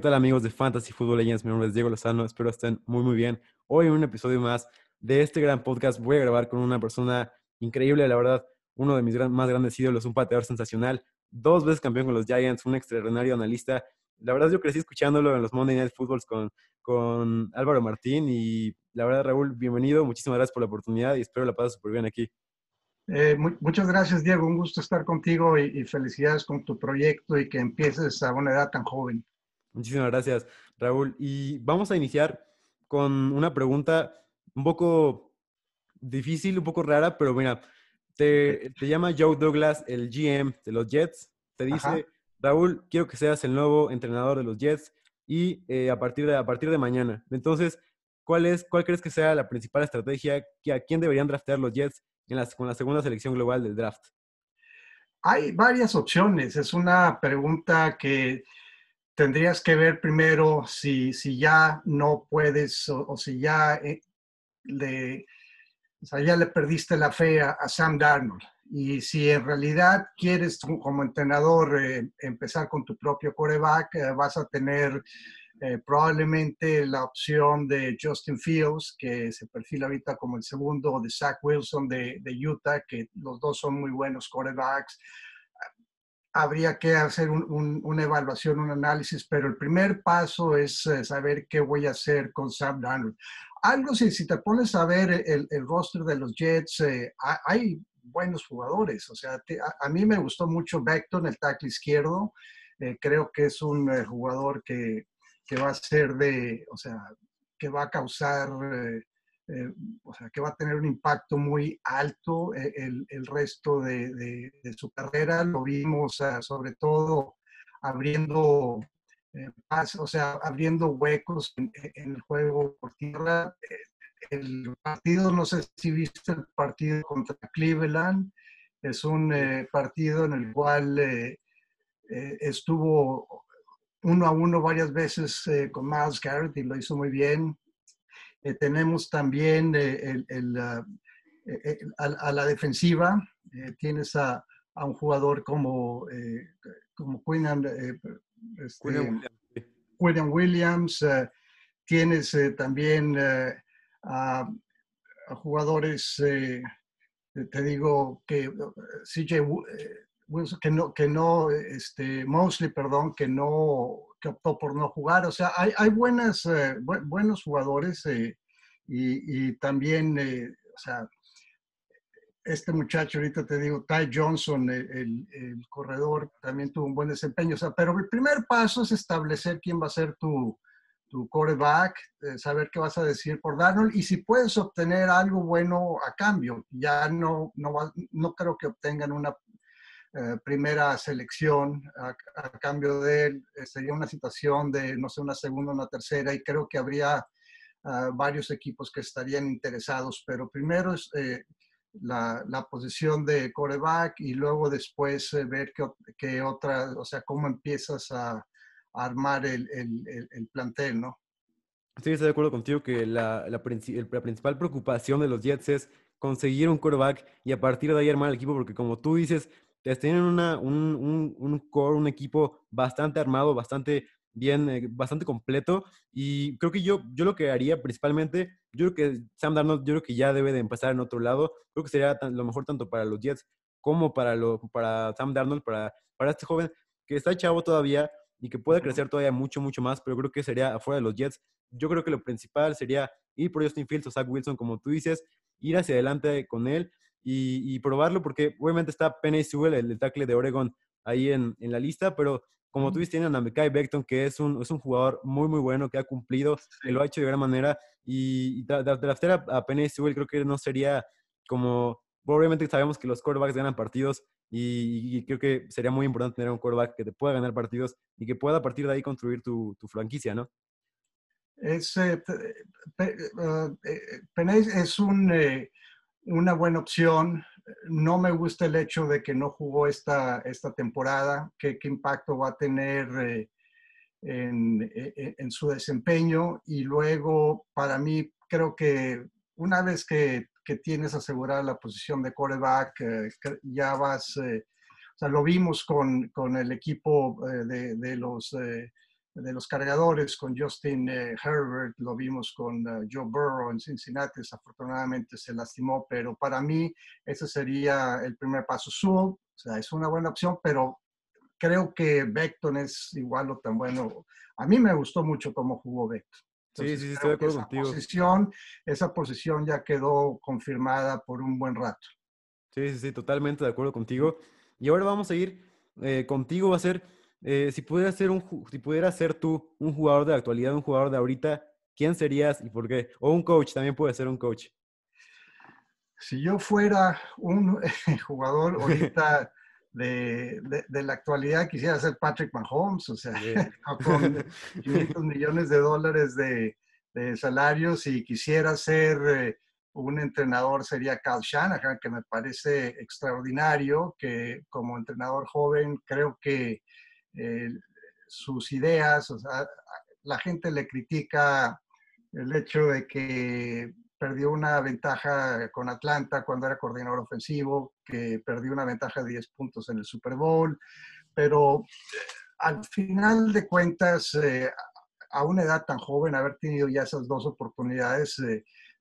¿qué tal amigos de Fantasy Football Legends? Mi nombre es Diego Lozano, espero estén muy muy bien. Hoy en un episodio más de este gran podcast voy a grabar con una persona increíble, la verdad, uno de mis más grandes ídolos, un pateador sensacional, dos veces campeón con los Giants, un extraordinario analista. La verdad yo crecí escuchándolo en los Monday Night Footballs con, con Álvaro Martín y la verdad Raúl, bienvenido, muchísimas gracias por la oportunidad y espero la pases súper bien aquí. Eh, muchas gracias, Diego. Un gusto estar contigo y, felicidades con tu proyecto y que empieces a una edad tan joven. Muchísimas gracias, Raúl. Y vamos a iniciar con una pregunta un poco difícil, un poco rara, pero mira, te, llama Joe Douglas, el GM de los Jets. Te dice, Raúl, quiero que seas el nuevo entrenador de los Jets y eh, a, partir de, a partir de mañana. Entonces, ¿cuál, es, ¿cuál crees que sea la principal estrategia? Que ¿A quién deberían draftear los Jets en la, con la segunda selección global del draft? Hay varias opciones. Es una pregunta que tendrías que ver primero si, si ya no puedes o, si ya, eh, le, ya le perdiste la fe a, Sam Darnold. Y si en realidad quieres como entrenador eh, empezar con tu propio coreback, eh, vas a tener probablemente la opción de Justin Fields, que se perfila ahorita como el segundo, de Zach Wilson de, de Utah, que los dos son muy buenos corebacks habría que hacer una evaluación, un análisis, pero el primer paso es eh, saber qué voy a hacer con Sam Darnold. Algo, si, si te pones a ver el, roster de los Jets, eh, hay buenos jugadores. O sea, a, mí me gustó mucho Beckton, el tackle izquierdo. Eh, creo que es un jugador que, que, va a ser de, o sea, que va a causar eh, o sea, que va a tener un impacto muy alto eh, el, resto de, su carrera. Lo vimos sobre todo abriendo, eh, o sea, abriendo huecos en, el juego por tierra. El partido, no sé si viste el partido contra Cleveland, es un partido en el cual estuvo uno a uno varias veces con Miles Garrett y lo hizo muy bien. Eh, tenemos también eh, el, eh, a, la defensiva, tienes a, un jugador como, como este, Williams, Williams tienes también a, jugadores, te digo, que CJ que no, que no, este, Mosley, perdón, que no, que optó por no jugar. O sea, hay, hay buenas, eh, buenos jugadores eh, y, también, eh, o sea, este muchacho, ahorita te digo, Ty Johnson, el, el, corredor, también tuvo un buen desempeño. O sea, pero el primer paso es establecer quién va a ser tu, tu quarterback, saber qué vas a decir por Darnold y si puedes obtener algo bueno a cambio. Ya no, no, no creo que obtengan una eh, primera selección a, cambio de él. Eh, sería una situación de, no sé, una segunda, una tercera, y creo que habría ah, varios equipos que estarían interesados, pero primero es eh, la, la, posición de coreback y luego después ver qué, qué, otra, o sea, cómo empiezas a, armar el, el, el, plantel, ¿no? Sí, estoy de acuerdo contigo que la, la, la, principal preocupación de los Jets es conseguir un quarterback y a partir de ahí armar el equipo, porque como tú dices, tienen una, un, un, un, core, un equipo bastante armado, bastante bien, eh, bastante completo. Y creo que yo, yo lo que haría principalmente, yo creo que Sam Darnold, yo creo que ya debe de empezar en otro lado. Creo que sería lo mejor tanto para los Jets como para, lo, para Sam Darnold, para, para este joven que está chavo todavía y que puede crecer todavía mucho, mucho más, pero creo que sería afuera de los Jets. Yo creo que lo principal sería ir por Justin Fields o Zach Wilson, como tú dices, ir hacia adelante con él y, probarlo, porque obviamente está Penny Sewell, el, tackle de Oregon, ahí en, en, la lista, pero como tú dices, tienen a Mekai Beckton, que es un, es un jugador muy, muy bueno, que ha cumplido, que lo ha hecho de gran manera, y, y draftear a, a Penny Sewell creo que no sería como, obviamente sabemos que los quarterbacks ganan partidos, y, creo que sería muy importante tener un quarterback que te pueda ganar partidos y que pueda a partir de ahí construir tu, tu franquicia, ¿no? Es, eh, eh, eh es un una buena opción. No me gusta el hecho de que no jugó esta, esta temporada, qué, qué impacto va a tener eh, en, e, e, en, su desempeño. Y luego, para mí, creo que una vez que, que tienes asegurada la posición de quarterback, eh, ya vas, eh, o sea, lo vimos con, con el equipo de, de, los de los cargadores con Justin eh, Herbert, lo vimos con eh, Joe Burrow en Cincinnati, desafortunadamente se lastimó, pero para mí ese sería el primer paso. Sewell, o sea, es una buena opción, pero creo que Beckton es igual o tan bueno. A mí me gustó mucho cómo jugó Beckton. sí, sí, estoy de acuerdo esa contigo. Posición, esa posición ya quedó confirmada por un buen rato. Sí, sí, sí, totalmente de acuerdo contigo. Y ahora vamos a ir eh, contigo, va a ser eh, si, pudieras ser un, si pudieras ser tú un jugador de la actualidad, un jugador de ahorita, ¿quién serías y por qué? O un coach, también puede ser un coach. Si yo fuera un jugador ahorita de, de, la actualidad, quisiera ser Patrick Mahomes, o sea, con 500 millones de dólares de, de salarios y quisiera ser eh, un entrenador sería Cal Shanahan, que me parece extraordinario, que como entrenador joven creo que eh, sus ideas, la gente le critica el hecho de que perdió una ventaja con Atlanta cuando era coordinador ofensivo, que perdió una ventaja de 10 puntos en el Super Bowl, pero eh, al final de cuentas, eh, a una edad tan joven, haber tenido ya esas dos oportunidades,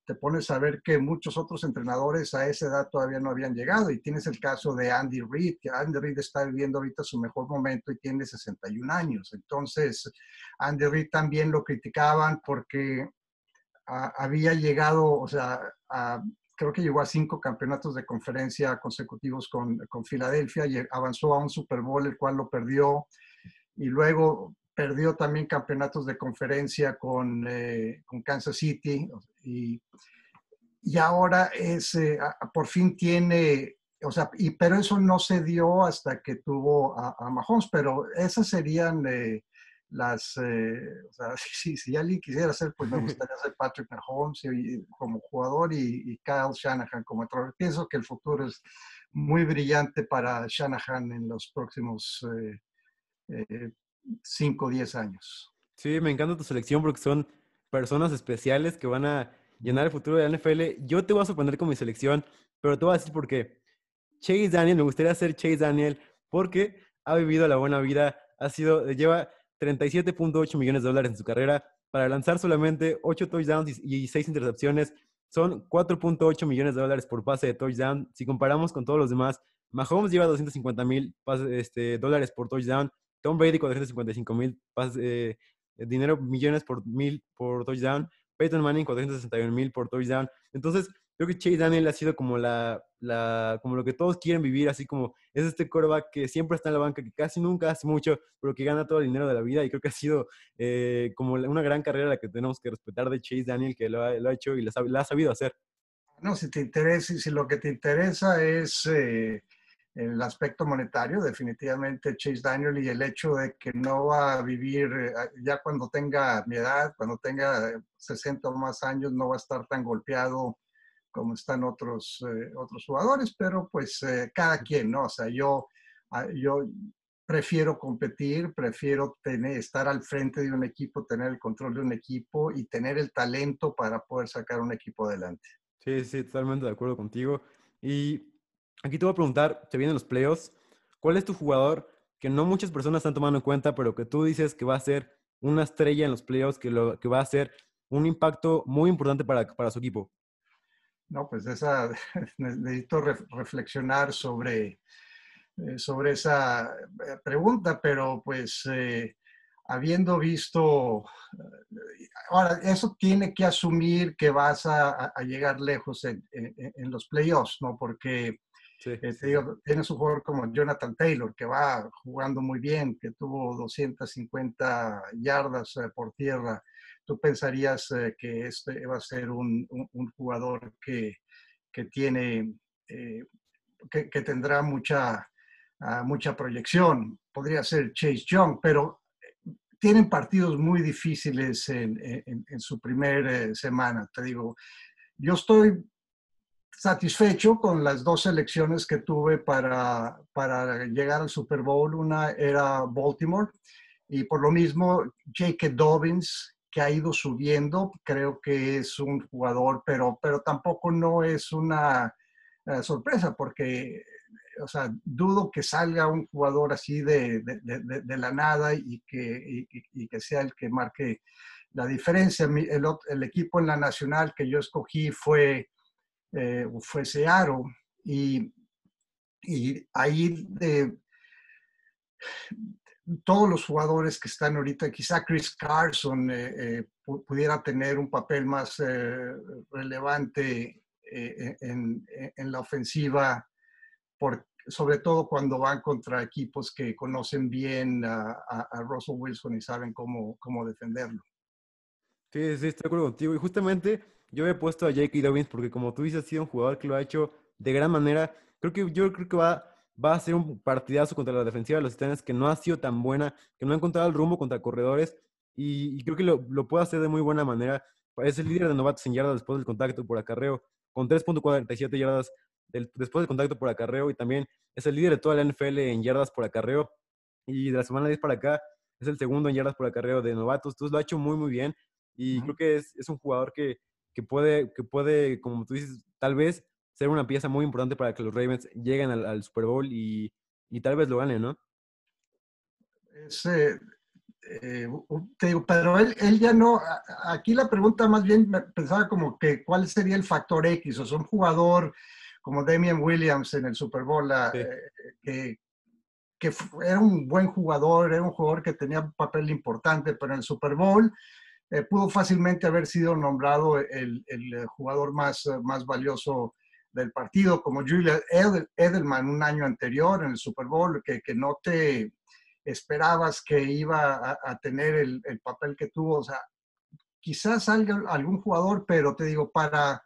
te pones a ver que muchos otros entrenadores a esa edad todavía no habían llegado y tienes el caso de Andy Reid, que Andy Reid está viviendo ahorita su mejor momento y tiene 61 años. Entonces, Andy Reid también lo criticaban porque había llegado, o sea, creo que llegó a cinco campeonatos de conferencia consecutivos con, con Filadelfia y avanzó a un Super Bowl, el cual lo perdió. Y luego perdió también campeonatos de conferencia con, eh, con Kansas City y, y ahora es, eh, por fin tiene, o sea, y, pero eso no se dio hasta que tuvo a, Mahomes, pero esas serían eh, las, o sea, si, si, alguien quisiera ser, pues me gustaría ser Patrick Mahomes como jugador y, y, Kyle Shanahan como entrenador. Pienso que el futuro es muy brillante para Shanahan en los próximos 5 o 10 años. Sí, me encanta tu selección porque son personas especiales que van a llenar el futuro de la NFL. Yo te voy a sorprender con mi selección, pero te voy a decir por qué. Chase Daniel, me gustaría ser Chase Daniel porque ha vivido la buena vida, ha sido, lleva 37.8 millones de dólares en su carrera para lanzar solamente 8 touchdowns y 6 intercepciones. Son 4.8 millones de dólares por pase de touchdown. Si comparamos con todos los demás, Mahomes lleva 250 mil este, dólares por touchdown. Tom Brady 455 mil eh, dinero, millones por mil por touchdown. Peyton Manning 461 mil por touchdown. Entonces, creo que Chase Daniel ha sido como la, como lo que todos quieren vivir, así como es este quarterback que siempre está en la banca, que casi nunca hace mucho, pero que gana todo el dinero de la vida. Y creo que ha sido eh, como una gran carrera la que tenemos que respetar de Chase Daniel, que lo ha, lo ha hecho y la ha sabido hacer. No, si te interesa, si lo que te interesa es eh, el aspecto monetario, definitivamente Chase Daniel y el hecho de que no va a vivir, eh, ya cuando tenga mi edad, cuando tenga 60 o más años, no va a estar tan golpeado como están otros, eh, otros jugadores, pero pues eh, cada quien, ¿no? O sea, yo, ah, yo prefiero competir, prefiero tener, estar al frente de un equipo, tener el control de un equipo y tener el talento para poder sacar un equipo adelante. Sí, sí, totalmente de acuerdo contigo. Y Aquí te voy a preguntar, te vienen los playoffs, ¿cuál es tu jugador que no muchas personas están tomando en cuenta, pero que tú dices que va a ser una estrella en los playoffs, que, lo, que va a ser un impacto muy importante para, para su equipo? No, pues esa, necesito reflexionar sobre, eh, sobre esa eh, pregunta, pero pues eh, habiendo visto, ahora, eso tiene que asumir que vas a, llegar lejos en, en, los playoffs, ¿no? Porque Sí, eh, tienes un jugador como Jonathan Taylor, que va jugando muy bien, que tuvo 250 yardas eh, por tierra. Tú pensarías eh, que este va a ser un, un, jugador que, que tiene, que, que, tendrá mucha, ah, mucha proyección. Podría ser Chase Young, pero tienen partidos muy difíciles en, en, en su primera semana. Te digo, yo estoy satisfecho con las dos selecciones que tuve para, para llegar al Super Bowl. Una era Baltimore y por lo mismo Jake Dobbins, que ha ido subiendo, creo que es un jugador, pero, pero tampoco no es una eh, sorpresa porque o sea, dudo que salga un jugador así de, de, de, la nada y que, y, que sea el que marque la diferencia. El, el, equipo en la nacional que yo escogí fue, eh, fue y, y ahí de, todos los jugadores que están ahorita, quizá Chris Carson eh, eh, pudiera tener un papel más relevante en, en, la ofensiva por, sobre todo cuando van contra equipos que conocen bien a, a, Russell Wilson y saben cómo, cómo defenderlo. Sí, sí, estoy de acuerdo contigo. Y justamente yo he puesto a J.K. Dobbins porque como tú dices, ha sido un jugador que lo ha hecho de gran manera. Creo que yo creo que va, va a ser un partidazo contra la defensiva de los Titanes que no ha sido tan buena, que no ha encontrado el rumbo contra corredores y, creo que lo, lo, puede hacer de muy buena manera. Es el líder de novatos en yardas después del contacto por acarreo, con 3.47 yardas después del contacto por acarreo y también es el líder de toda la NFL en yardas por acarreo. Y de la semana 10 para acá es el segundo en yardas por acarreo de novatos. Entonces lo ha hecho muy, muy bien. Y creo que es, es, un jugador que, que, puede, que puede, como tú dices, tal vez ser una pieza muy importante para que los Ravens lleguen al, Super Bowl y, y, tal vez lo ganen, ¿no? Eh, eh, te digo, pero él, él, ya no, aquí la pregunta más bien pensaba como que cuál sería el factor X, o sea, un jugador como Damian Williams en el Super Bowl, eh, que, que, era un buen jugador, era un jugador que tenía un papel importante, pero en el Super Bowl eh, pudo fácilmente haber sido nombrado el, el, jugador más, más valioso del partido, como Julia Edelman un año anterior en el Super Bowl, que, que no te esperabas que iba a, tener el, el, papel que tuvo. O sea, quizás algún jugador, pero te digo, para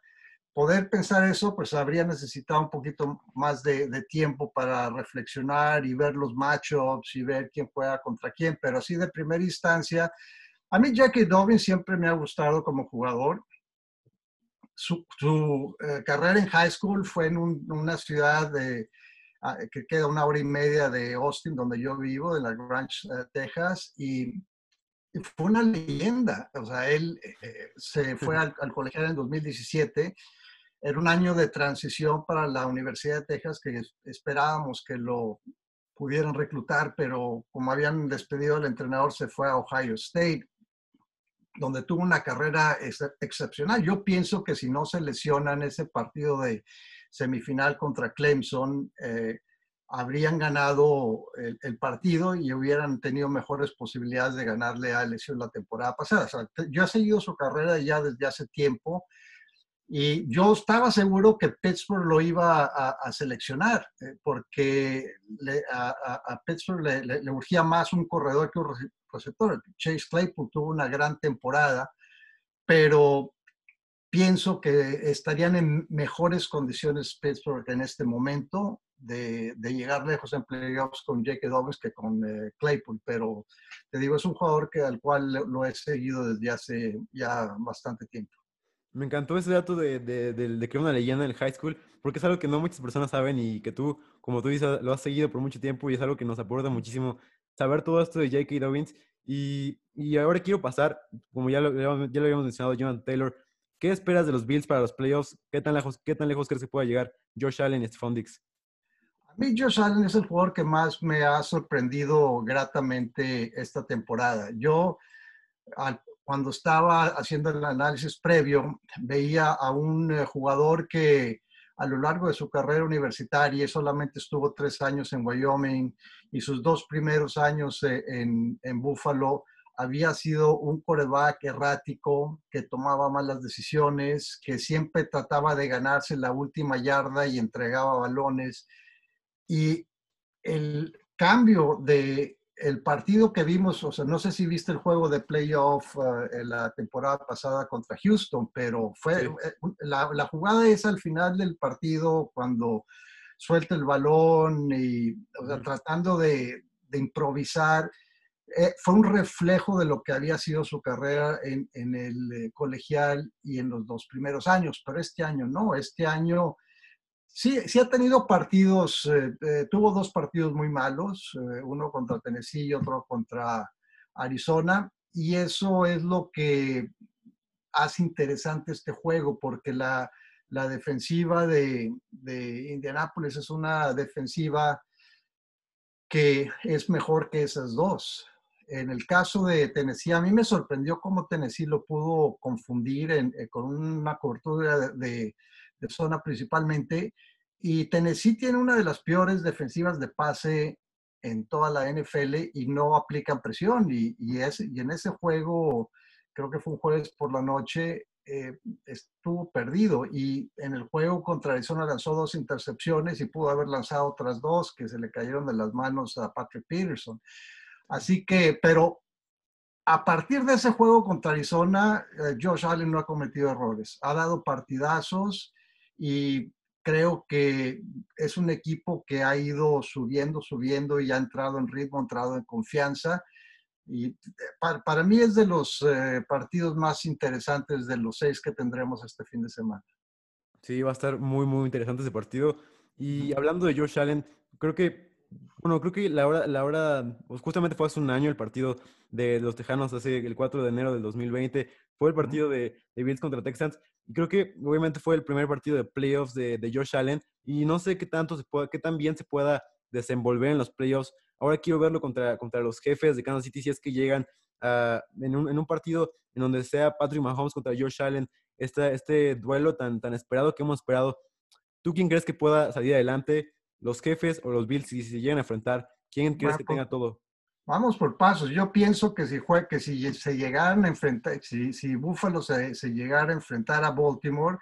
poder pensar eso, pues habría necesitado un poquito más de, tiempo para reflexionar y ver los matchups y ver quién juega contra quién, pero así de primera instancia, a mí Jackie Dobbins siempre me ha gustado como jugador. Su, eh, carrera en high school fue en una ciudad de, ah, que queda una hora y media de Austin, donde yo vivo, de la Grange, eh, Texas, y fue una leyenda. O sea, él eh, se fue al, al colegial en 2017 era un año de transición para la Universidad de Texas que esperábamos que lo pudieran reclutar, pero como habían despedido al entrenador, se fue a Ohio State, donde tuvo una carrera excepcional. Yo pienso que si no se lesiona en ese partido de semifinal contra Clemson, eh, habrían ganado el, partido y hubieran tenido mejores posibilidades de ganarle a LSU la temporada pasada. yo he seguido su carrera ya desde hace tiempo y yo estaba seguro que Pittsburgh lo iba a, seleccionar, eh, porque a, Pittsburgh le, urgía más un corredor que un Chase Claypool tuvo una gran temporada, pero pienso que estarían en mejores condiciones Pittsburgh en este momento de, llegar lejos en playoffs con Jake Dobbins que con eh, Claypool, pero te digo, es un jugador que, al cual lo he seguido desde hace ya bastante tiempo. Me encantó ese dato de, de, de, que era una leyenda en el high school, porque es algo que no muchas personas saben y que tú, como tú dices, lo has seguido por mucho tiempo y es algo que nos aporta muchísimo saber todo esto de J.K. Dobbins. Y, y, ahora quiero pasar, como ya lo, ya habíamos mencionado, Jonathan Taylor, ¿qué esperas de los Bills para los playoffs? ¿Qué tan lejos, qué tan lejos crees que pueda llegar Josh Allen y Stephon? A mí Josh Allen es el jugador que más me ha sorprendido gratamente esta temporada. Yo, cuando estaba haciendo el análisis previo, veía a un eh, jugador que a lo largo de su carrera universitaria solamente estuvo tres años en Wyoming y sus dos primeros años eh, en, en Buffalo había sido un coreback errático que tomaba malas decisiones, que siempre trataba de ganarse la última yarda y entregaba balones. Y el cambio de el partido que vimos, o sea, no sé si viste el juego de playoff eh, en la temporada pasada contra Houston, pero fue eh, la, jugada es al final del partido cuando suelta el balón y tratando de, improvisar. Eh, fue un reflejo de lo que había sido su carrera en, en el colegial y en los dos primeros años, pero este año no, este año Sí, sí ha tenido partidos, eh, eh, tuvo dos partidos muy malos, eh, uno contra Tennessee y otro contra Arizona, y eso es lo que hace interesante este juego, porque la, la defensiva de, de Indianápolis es una defensiva que es mejor que esas dos. En el caso de Tennessee, a mí me sorprendió cómo Tennessee lo pudo confundir con una cobertura de, zona principalmente. Y Tennessee tiene una de las peores defensivas de pase en toda la NFL y no aplican presión. Y, y, y en ese juego, creo que fue un jueves por la noche, eh, estuvo perdido y en el juego contra Arizona lanzó dos intercepciones y pudo haber lanzado otras dos que se le cayeron de las manos a Patrick Peterson. Así que, pero a partir de ese juego contra Arizona, eh, Josh Allen no ha cometido errores, ha dado partidazos y creo que es un equipo que ha ido subiendo, subiendo y ha entrado en ritmo, ha entrado en confianza y eh, para, mí es de los eh, partidos más interesantes de los seis que tendremos este fin de semana. Sí, va a estar muy, muy interesante ese partido. Y hablando de Josh Allen, creo que, bueno, creo que la hora, la hora pues justamente fue hace un año el partido de los Tejanos, hace el 4 de enero del 2020, fue el partido de, de Bills contra Texans. Y creo que obviamente fue el primer partido de playoffs de, de Josh Allen. Y no sé qué tanto se pueda, qué tan bien se pueda desenvolver en los playoffs Ahora quiero verlo contra, contra los jefes de Kansas City si es que llegan en, un, en, un, partido en donde sea Patrick Mahomes contra Josh Allen, este, este duelo tan, tan esperado que hemos esperado. ¿Tú quién crees que pueda salir adelante? ¿Los jefes o los Bills si se llegan a enfrentar? ¿Quién crees que tenga todo? Vamos por pasos. Yo pienso que si, fue, que si se llegaran a enfrentar, si, si Buffalo se, se llegara a enfrentar a Baltimore,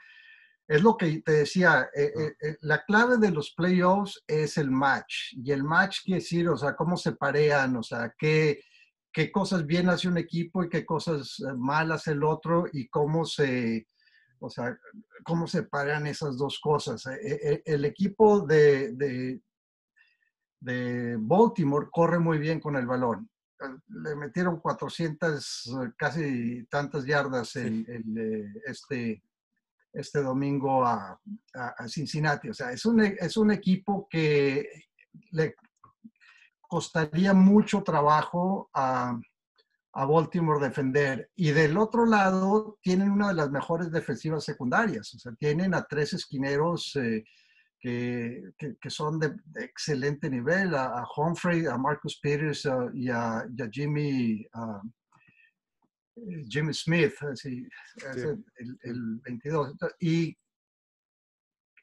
es lo que te decía, eh, eh, eh, la clave de los playoffs es el match. Y el match quiere decir, o sea, cómo se parean, o sea, qué, qué cosas bien hace un equipo y qué cosas mal hace el otro y cómo se, o sea, cómo se parean esas dos cosas. El equipo de, de, Baltimore corre muy bien con el balón. Le metieron 400, casi tantas yardas el, este este domingo a, Cincinnati. O sea, es un, es un equipo que le costaría mucho trabajo a, Baltimore defender. Y del otro lado, tienen una de las mejores defensivas secundarias. O sea, tienen a tres esquineros eh, que, son de, excelente nivel, a, Humphrey, a Marcus Peters y, a, Jimmy, Jimmy Smith, así, el, 22. Y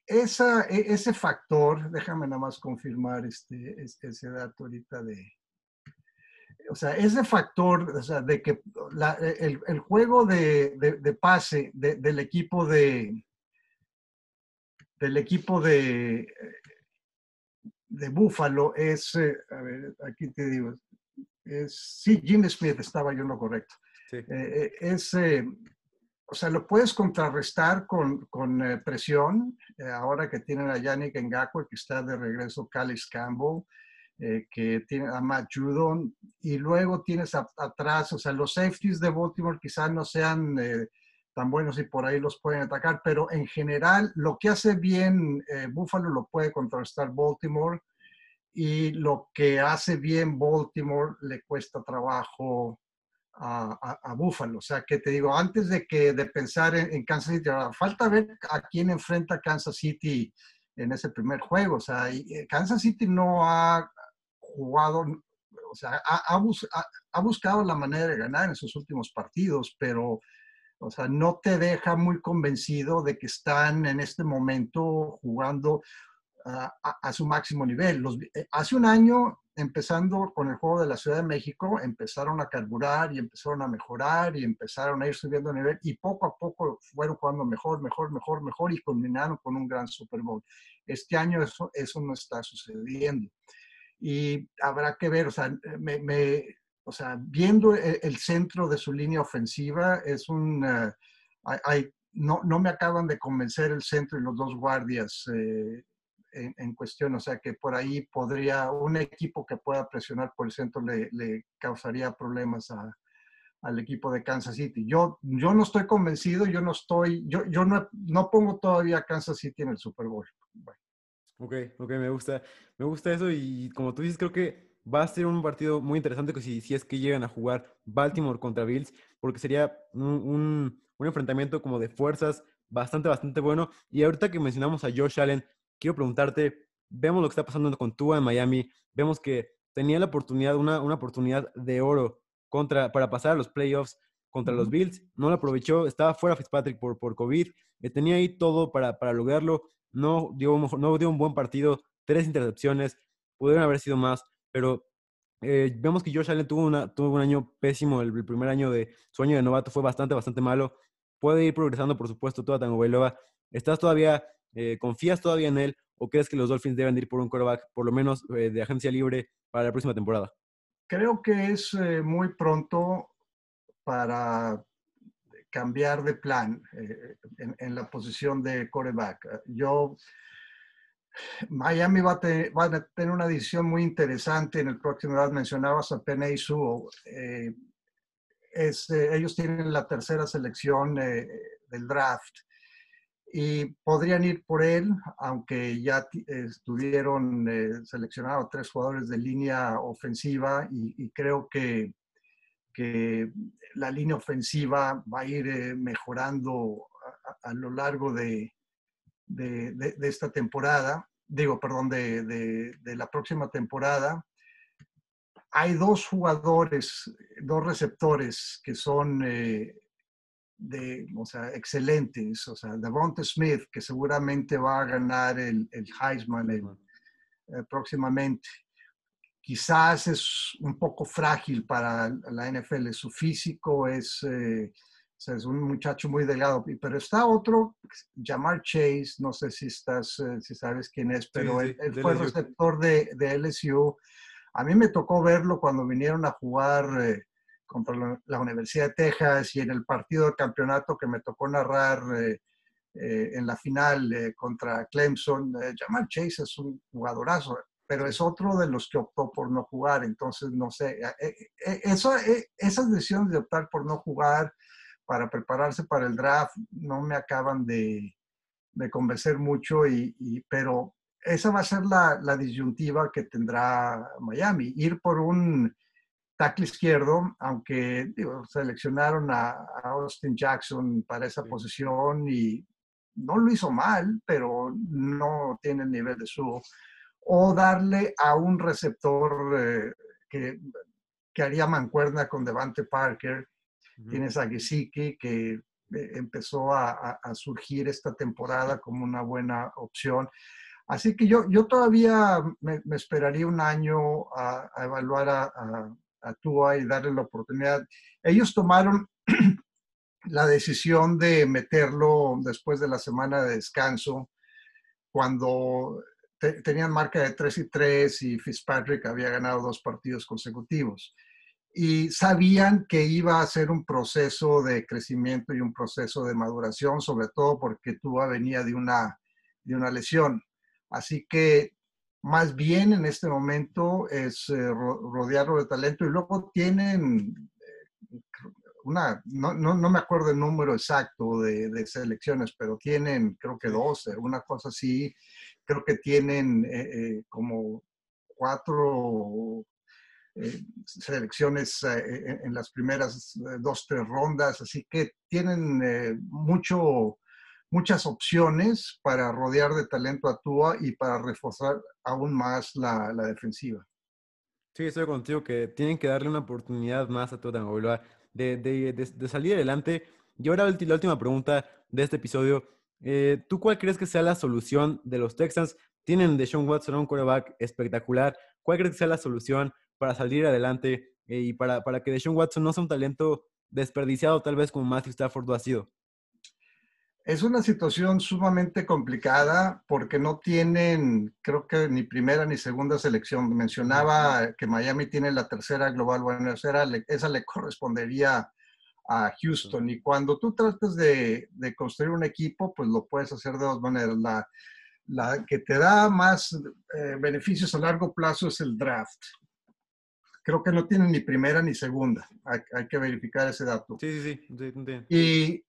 esa, e, ese factor, déjame nada más confirmar este, este, ese dato ahorita de, o sea, ese factor, o sea, de que e, el, juego de, de, pase del equipo de, del equipo de, de Buffalo es, eh, a ver, aquí te digo, es, sí, Jimmy Smith estaba yo en lo correcto. Eh, eh, es, eh, o sea, lo puedes contrarrestar con, con presión. ahora que tienen a Yannick Ngakwe, que está de regreso, Calix Campbell, que tiene a Matt Judon, y luego tienes atrás, o sea, los safeties de Baltimore quizás no sean tan buenos y por ahí los pueden atacar, pero en general lo que hace bien Buffalo lo puede contrarrestar Baltimore y lo que hace bien Baltimore le cuesta trabajo a, a, Buffalo. O sea, que te digo, antes de que de pensar en, Kansas City, falta ver a quién enfrenta Kansas City en ese primer juego. O sea, eh, Kansas City no ha jugado, o sea, ha, buscado la manera de ganar en sus últimos partidos, pero, o sea, no te deja muy convencido de que están en este momento jugando a, su máximo nivel. Eh, hace un año empezando con el juego de la Ciudad de México, empezaron a carburar y empezaron a mejorar y empezaron a ir subiendo nivel y poco a poco fueron jugando mejor, mejor, mejor, mejor y culminaron con un gran Super Bowl. Este año eso, eso no está sucediendo. Y habrá que ver, o sea, me, o sea viendo e, el, centro de su línea ofensiva, es un... Eh, hay, no, no me acaban de convencer el centro y los dos guardias. Eh, en, cuestión, o sea que por ahí podría, un equipo que pueda presionar por el centro le, causaría problemas a, al equipo de Kansas City. Yo, yo no estoy convencido, yo no estoy, yo, yo no, no pongo todavía a Kansas City en el Super Bowl. Ok, ok, me gusta, me gusta eso y como tú dices, creo que va a ser un partido muy interesante que si, si es que llegan a jugar Baltimore contra Bills, porque sería un, un, un enfrentamiento como de fuerzas bastante, bastante bueno. Y ahorita que mencionamos a Josh Allen, quiero preguntarte, vemos lo que está pasando con Tua en Miami, vemos que tenía la oportunidad, una, una oportunidad de oro contra, para pasar a los playoffs contra los Bills, no lo aprovechó, estaba fuera Fitzpatrick por, por COVID, eh, tenía ahí todo para, para lograrlo, no dio, no dio un buen partido, tres intercepciones, pudieron haber sido más, pero eh, vemos que Josh Allen tuvo, una, tuvo un año pésimo, el, primer año de su año de novato fue bastante, bastante malo, puede ir progresando, por supuesto, toda Tango Bailoa. ¿Estás todavía, eh, confías todavía en él o crees que los Dolphins deben ir por un quarterback, por lo menos de agencia libre, para la próxima temporada? Creo que es muy pronto para cambiar de plan eh, en, la posición de coreback. Yo, Miami va a, tener una decisión muy interesante en el próximo edad. Mencionabas a Penny Sewell. Eh, eh, ellos tienen la tercera selección del draft y podrían ir por él, aunque ya estuvieron seleccionados tres jugadores de línea ofensiva y creo que que la línea ofensiva va a ir eh, mejorando a, lo largo de, de, esta temporada, digo, perdón, de, la próxima temporada. Hay dos jugadores, dos receptores que son eh, de, o sea, excelentes. O sea, Devonta Smith, que seguramente va a ganar el, el Heisman eh, próximamente quizás es un poco frágil para la NFL. Su físico es, eh, es un muchacho muy delgado, pero está otro, Jamar Chase, no sé si, estás, eh, si sabes quién es, pero él, fue receptor de, de, LSU. A mí me tocó verlo cuando vinieron a jugar eh, contra la, Universidad de Texas y en el partido de campeonato que me tocó narrar en la final contra Clemson. Jamar Chase es un jugadorazo pero es otro de los que optó por no jugar. Entonces, no sé, eh, eh, eh, eso, esas decisiones de optar por no jugar para prepararse para el draft no me acaban de, de convencer mucho, y, pero esa va a ser la, la, disyuntiva que tendrá Miami, ir por un tackle izquierdo, aunque seleccionaron a, Austin Jackson para esa posición y no lo hizo mal, pero no tiene el nivel de su o darle a un receptor eh, que, que, haría mancuerna con Devante Parker. Tienes a Gesicki, que eh, empezó a, surgir esta temporada como una buena opción. Así que yo, yo todavía me, esperaría un año a, evaluar a, a, Tua y darle la oportunidad. Ellos tomaron la decisión de meterlo después de la semana de descanso, cuando tenían marca de 3 y 3 y Fitzpatrick había ganado dos partidos consecutivos. Y sabían que iba a ser un proceso de crecimiento y un proceso de maduración, sobre todo porque Tua venía de una, de una lesión. Así que más bien en este momento es eh, rodearlo de talento y luego tienen eh, una, no, no, no, me acuerdo el número exacto de, de, selecciones, pero tienen creo que 12, una cosa así, creo que tienen eh, eh, como cuatro eh, selecciones en las primeras dos, tres rondas, así que tienen mucho, muchas opciones para rodear de talento a Tua y para reforzar aún más la, defensiva. Sí, estoy contigo que tienen que darle una oportunidad más a Tua de, de, salir adelante. Y ahora la última pregunta de este episodio. Eh, ¿Tú cuál crees que sea la solución de los Texans? Tienen de Sean Watson un quarterback espectacular. ¿Cuál crees que sea la solución para salir adelante eh, y para, para que Deshaun Watson no sea un talento desperdiciado tal vez como Matthew Stafford lo ha sido? Es una situación sumamente complicada porque no tienen, creo que ni primera ni segunda selección. Mencionaba que Miami tiene la tercera global, bueno, esa, esa le correspondería a Houston. Y cuando tú tratas de, construir un equipo, pues lo puedes hacer de dos maneras. La, la que te da más eh, beneficios a largo plazo es el draft. Creo que no tienen ni primera ni segunda. Hay, que verificar ese dato. Sí, sí, sí. Y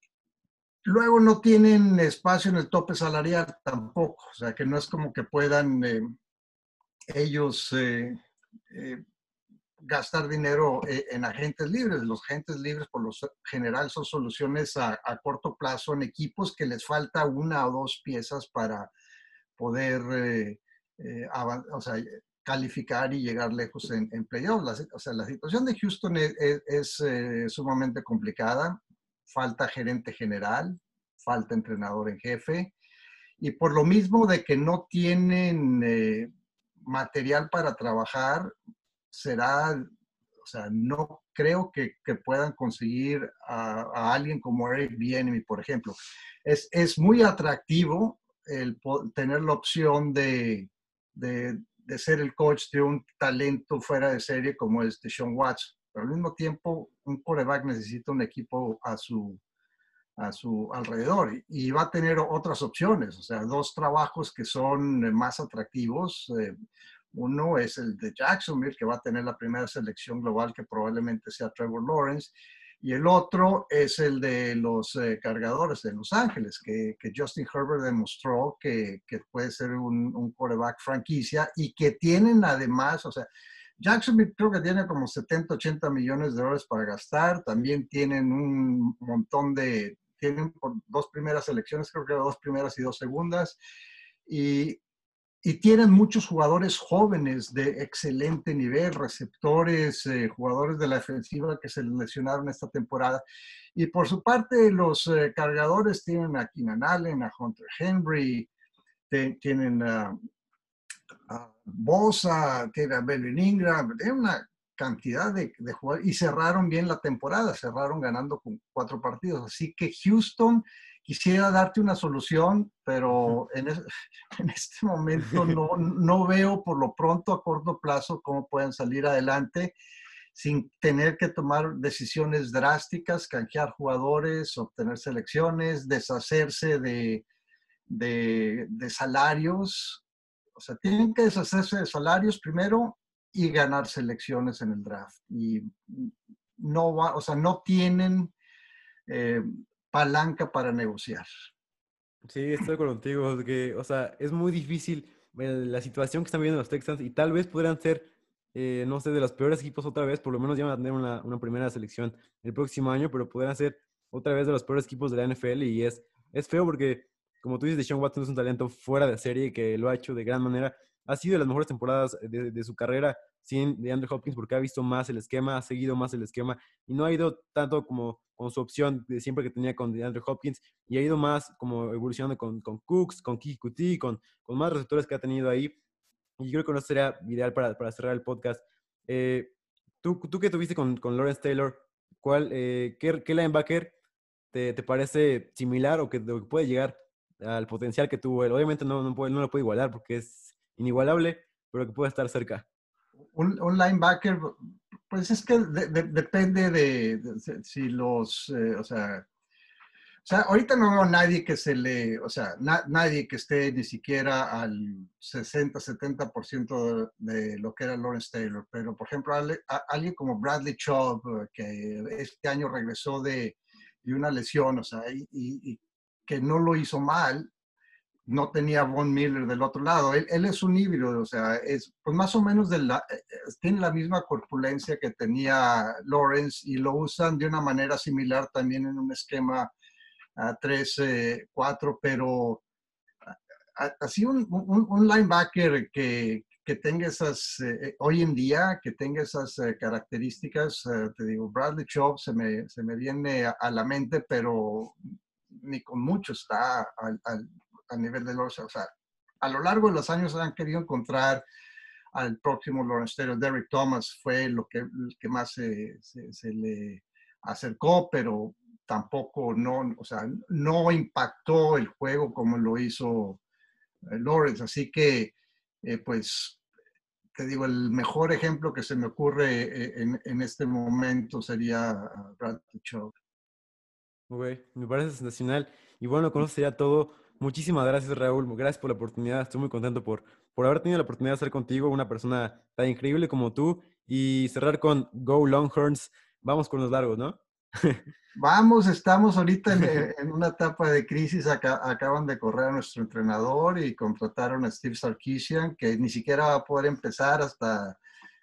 luego no tienen espacio en el tope salarial tampoco. O sea, que no es como que puedan eh, ellos eh, gastar dinero eh, en agentes libres. Los agentes libres por lo general son soluciones a, corto plazo en equipos que les falta una o dos piezas para poder eh, eh, o sea, calificar y llegar lejos en, en playoffs. o sea, la situación de Houston es, sumamente complicada. Falta gerente general, falta entrenador en jefe. Y por lo mismo de que no tienen material para trabajar, será, o sea, no creo que, puedan conseguir a, alguien como Eric Bienemy, por ejemplo. Es, es muy atractivo el tener la opción de, de, ser el coach de un talento fuera de serie como es de Sean Watts. Pero al mismo tiempo, un quarterback necesita un equipo a su, a su alrededor y va a tener otras opciones, o sea, dos trabajos que son más atractivos. Eh, uno es el de Jacksonville, que va a tener la primera selección global, que probablemente sea Trevor Lawrence. Y el otro es el de los eh, cargadores de Los Ángeles, que, Justin Herbert demostró que, puede ser un, un quarterback franquicia y que tienen además, o sea, Jacksonville creo que tiene como 70, 80 millones de dólares para gastar. También tienen un montón de, tienen dos primeras selecciones, creo que dos primeras y dos segundas. Y y tienen muchos jugadores jóvenes de excelente nivel, receptores, eh, jugadores de la defensiva que se lesionaron esta temporada. Y por su parte, los eh, cargadores tienen a Keenan Allen, a Hunter Henry, tienen a, Bosa, tienen a Melvin Ingram, tienen una cantidad de, de jugadores y cerraron bien la temporada, cerraron ganando con cuatro partidos. Así que Houston quisiera darte una solución, pero en, este momento no, no, veo por lo pronto a corto plazo cómo pueden salir adelante sin tener que tomar decisiones drásticas, canjear jugadores, obtener selecciones, deshacerse de, de, de salarios. O sea, tienen que deshacerse de salarios primero y ganar selecciones en el draft. Y no va, o sea, no tienen eh, palanca para negociar. Sí, estoy contigo. Que, o sea, es muy difícil eh, la situación que están viviendo los Texans y tal vez podrían ser, eh, no sé, de los peores equipos otra vez. Por lo menos ya van a tener una, una, primera selección el próximo año, pero podrían ser otra vez de los peores equipos de la NFL y es, es feo porque, como tú dices, Sean Watson es un talento fuera de serie que lo ha hecho de gran manera. Ha sido de las mejores temporadas de, de su carrera sin de Andrew Hopkins porque ha visto más el esquema, ha seguido más el esquema y no ha ido tanto como con su opción de siempre que tenía con DeAndre Hopkins y ha ido más como evolucionando con, con Cooks, con Kiki con, con más receptores que ha tenido ahí. Y creo que no sería ideal para, para cerrar el podcast. Eh, ¿tú, ¿Tú qué tuviste con, con Lawrence Taylor? ¿Cuál, eh, qué, qué, linebacker te, te, parece similar o que, puede llegar al potencial que tuvo él? Obviamente no, no, puede, no lo puede igualar porque es inigualable, pero que puede estar cerca. Un, linebacker, pues es que depende de, si los, eh, o sea, o sea, ahorita no veo a nadie que se le, o sea, nadie que esté ni siquiera al 60, 70% de, lo que era Lawrence Taylor, pero por ejemplo, alguien como Bradley Chubb, que este año regresó de, una lesión, o sea, y, que no lo hizo mal, no tenía Von Miller del otro lado. Él, es un híbrido, o sea, es pues más o menos de la, eh, eh, tiene la misma corpulencia que tenía Lawrence y lo usan de una manera similar también en un esquema 3-4, eh, pero así un, linebacker que, tenga esas, hoy en día, que tenga esas características, te digo, Bradley Chubb se me, se me viene a, la mente, pero ni con mucho está al a nivel de Lawrence. O sea, a lo largo de los años han querido encontrar al próximo Lawrence Taylor. Derrick Thomas fue lo que, que más se, se, le acercó, pero tampoco no, o sea, no impactó el juego como lo hizo eh, Lawrence. Así que, eh, pues, te digo, el mejor ejemplo que se me ocurre eh, en, en este momento sería Brad Chubb. Ok, me parece sensacional. Y bueno, con eso sería todo. Muchísimas gracias, Raúl. Gracias por la oportunidad. Estoy muy contento por, por haber tenido la oportunidad de estar contigo, una persona tan increíble como tú. Y cerrar con Go Longhorns. Vamos con los largos, ¿no? Vamos, estamos ahorita en, una etapa de crisis. acaban de correr a nuestro entrenador y contrataron a Steve Sarkisian, que ni siquiera va a poder empezar hasta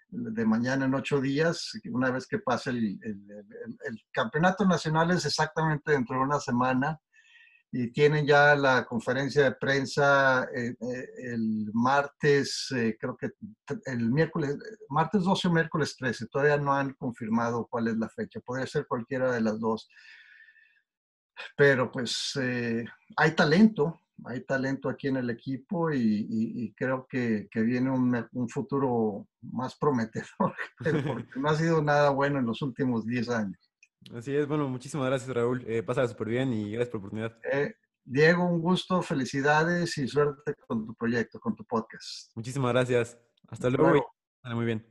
de mañana en ocho días, una vez que pase el, el, campeonato nacional es exactamente dentro de una semana y tienen ya la conferencia de prensa eh, eh, el martes, eh, creo que el miércoles, martes 12 o miércoles 13, todavía no han confirmado cuál es la fecha, podría ser cualquiera de las dos. Pero pues hay talento, hay talento aquí en el equipo y, creo que, viene un, futuro más prometedor, porque no ha sido nada bueno en los últimos 10 años. Así es, bueno, muchísimas gracias Raúl, eh, pasa súper bien y gracias por la oportunidad. Eh, Diego, un gusto, felicidades y suerte con tu proyecto, con tu podcast. Muchísimas gracias. Hasta luego. muy bien.